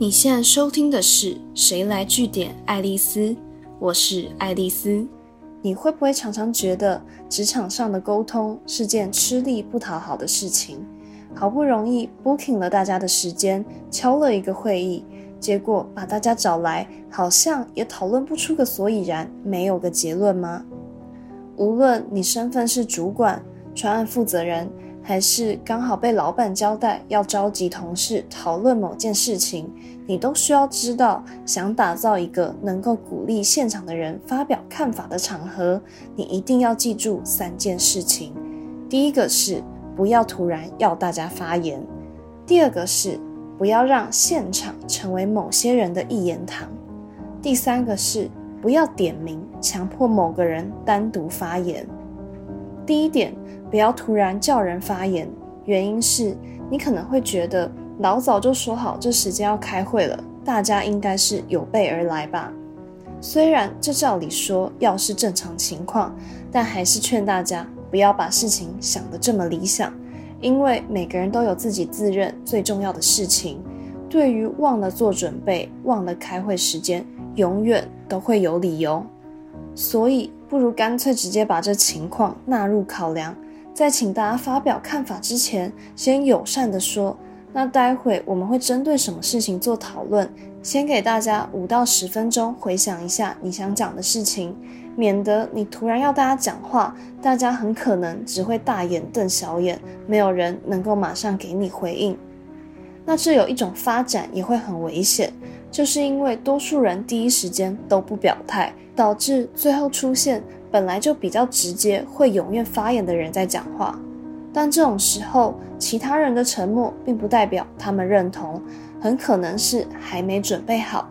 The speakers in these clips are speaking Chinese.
你现在收听的是《谁来据点爱丽丝》，我是爱丽丝。你会不会常常觉得职场上的沟通是件吃力不讨好的事情？好不容易 booking 了大家的时间，敲了一个会议，结果把大家找来，好像也讨论不出个所以然，没有个结论吗？无论你身份是主管、专案负责人。还是刚好被老板交代要召集同事讨论某件事情，你都需要知道，想打造一个能够鼓励现场的人发表看法的场合，你一定要记住三件事情。第一个是不要突然要大家发言；第二个是不要让现场成为某些人的一言堂；第三个是不要点名强迫某个人单独发言。第一点。不要突然叫人发言，原因是你可能会觉得老早就说好这时间要开会了，大家应该是有备而来吧。虽然这照理说要是正常情况，但还是劝大家不要把事情想得这么理想，因为每个人都有自己自认最重要的事情。对于忘了做准备、忘了开会时间，永远都会有理由。所以不如干脆直接把这情况纳入考量。在请大家发表看法之前，先友善的说，那待会我们会针对什么事情做讨论，先给大家五到十分钟回想一下你想讲的事情，免得你突然要大家讲话，大家很可能只会大眼瞪小眼，没有人能够马上给你回应。那这有一种发展也会很危险，就是因为多数人第一时间都不表态，导致最后出现。本来就比较直接，会踊跃发言的人在讲话，但这种时候，其他人的沉默并不代表他们认同，很可能是还没准备好。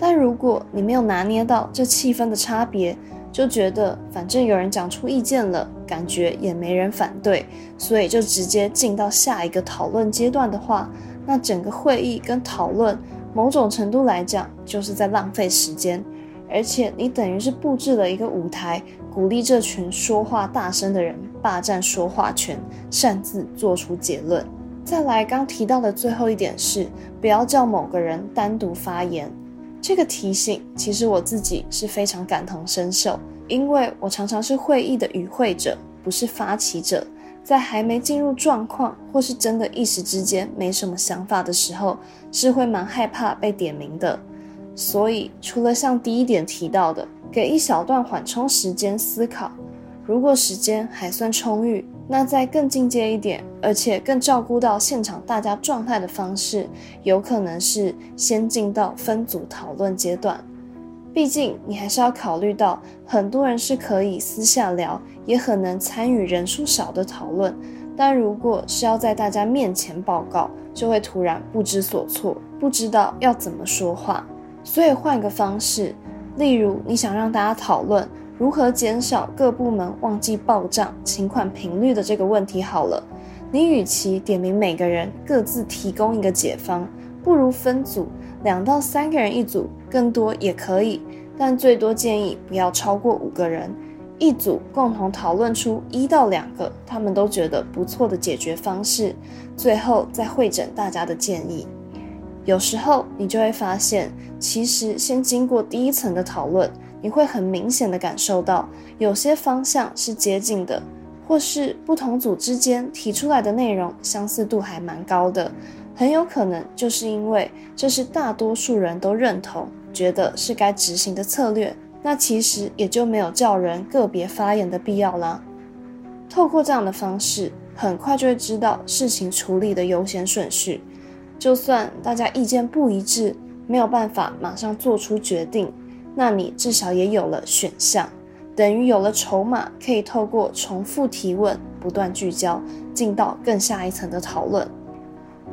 但如果你没有拿捏到这气氛的差别，就觉得反正有人讲出意见了，感觉也没人反对，所以就直接进到下一个讨论阶段的话，那整个会议跟讨论，某种程度来讲，就是在浪费时间。而且你等于是布置了一个舞台，鼓励这群说话大声的人霸占说话权，擅自做出结论。再来，刚提到的最后一点是，不要叫某个人单独发言。这个提醒，其实我自己是非常感同身受，因为我常常是会议的与会者，不是发起者。在还没进入状况，或是真的一时之间没什么想法的时候，是会蛮害怕被点名的。所以，除了像第一点提到的，给一小段缓冲时间思考，如果时间还算充裕，那再更进阶一点，而且更照顾到现场大家状态的方式，有可能是先进到分组讨论阶段。毕竟，你还是要考虑到很多人是可以私下聊，也很能参与人数少的讨论。但如果是要在大家面前报告，就会突然不知所措，不知道要怎么说话。所以换个方式，例如你想让大家讨论如何减少各部门忘记报账请款频率的这个问题，好了，你与其点名每个人各自提供一个解方，不如分组，两到三个人一组，更多也可以，但最多建议不要超过五个人一组，共同讨论出一到两个他们都觉得不错的解决方式，最后再会诊大家的建议。有时候你就会发现，其实先经过第一层的讨论，你会很明显的感受到，有些方向是接近的，或是不同组之间提出来的内容相似度还蛮高的，很有可能就是因为这是大多数人都认同，觉得是该执行的策略，那其实也就没有叫人个别发言的必要啦。透过这样的方式，很快就会知道事情处理的优先顺序。就算大家意见不一致，没有办法马上做出决定，那你至少也有了选项，等于有了筹码，可以透过重复提问，不断聚焦，进到更下一层的讨论。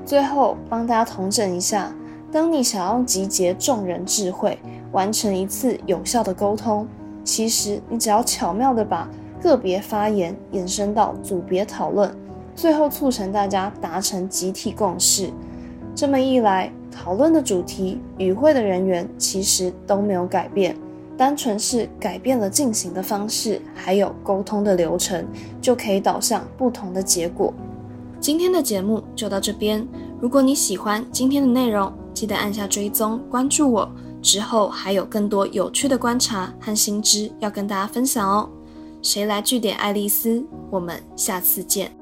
最后帮大家统整一下：当你想要集结众人智慧，完成一次有效的沟通，其实你只要巧妙的把个别发言延伸到组别讨论，最后促成大家达成集体共识。这么一来，讨论的主题、与会的人员其实都没有改变，单纯是改变了进行的方式，还有沟通的流程，就可以导向不同的结果。今天的节目就到这边，如果你喜欢今天的内容，记得按下追踪关注我，之后还有更多有趣的观察和新知要跟大家分享哦。谁来据点爱丽丝？我们下次见。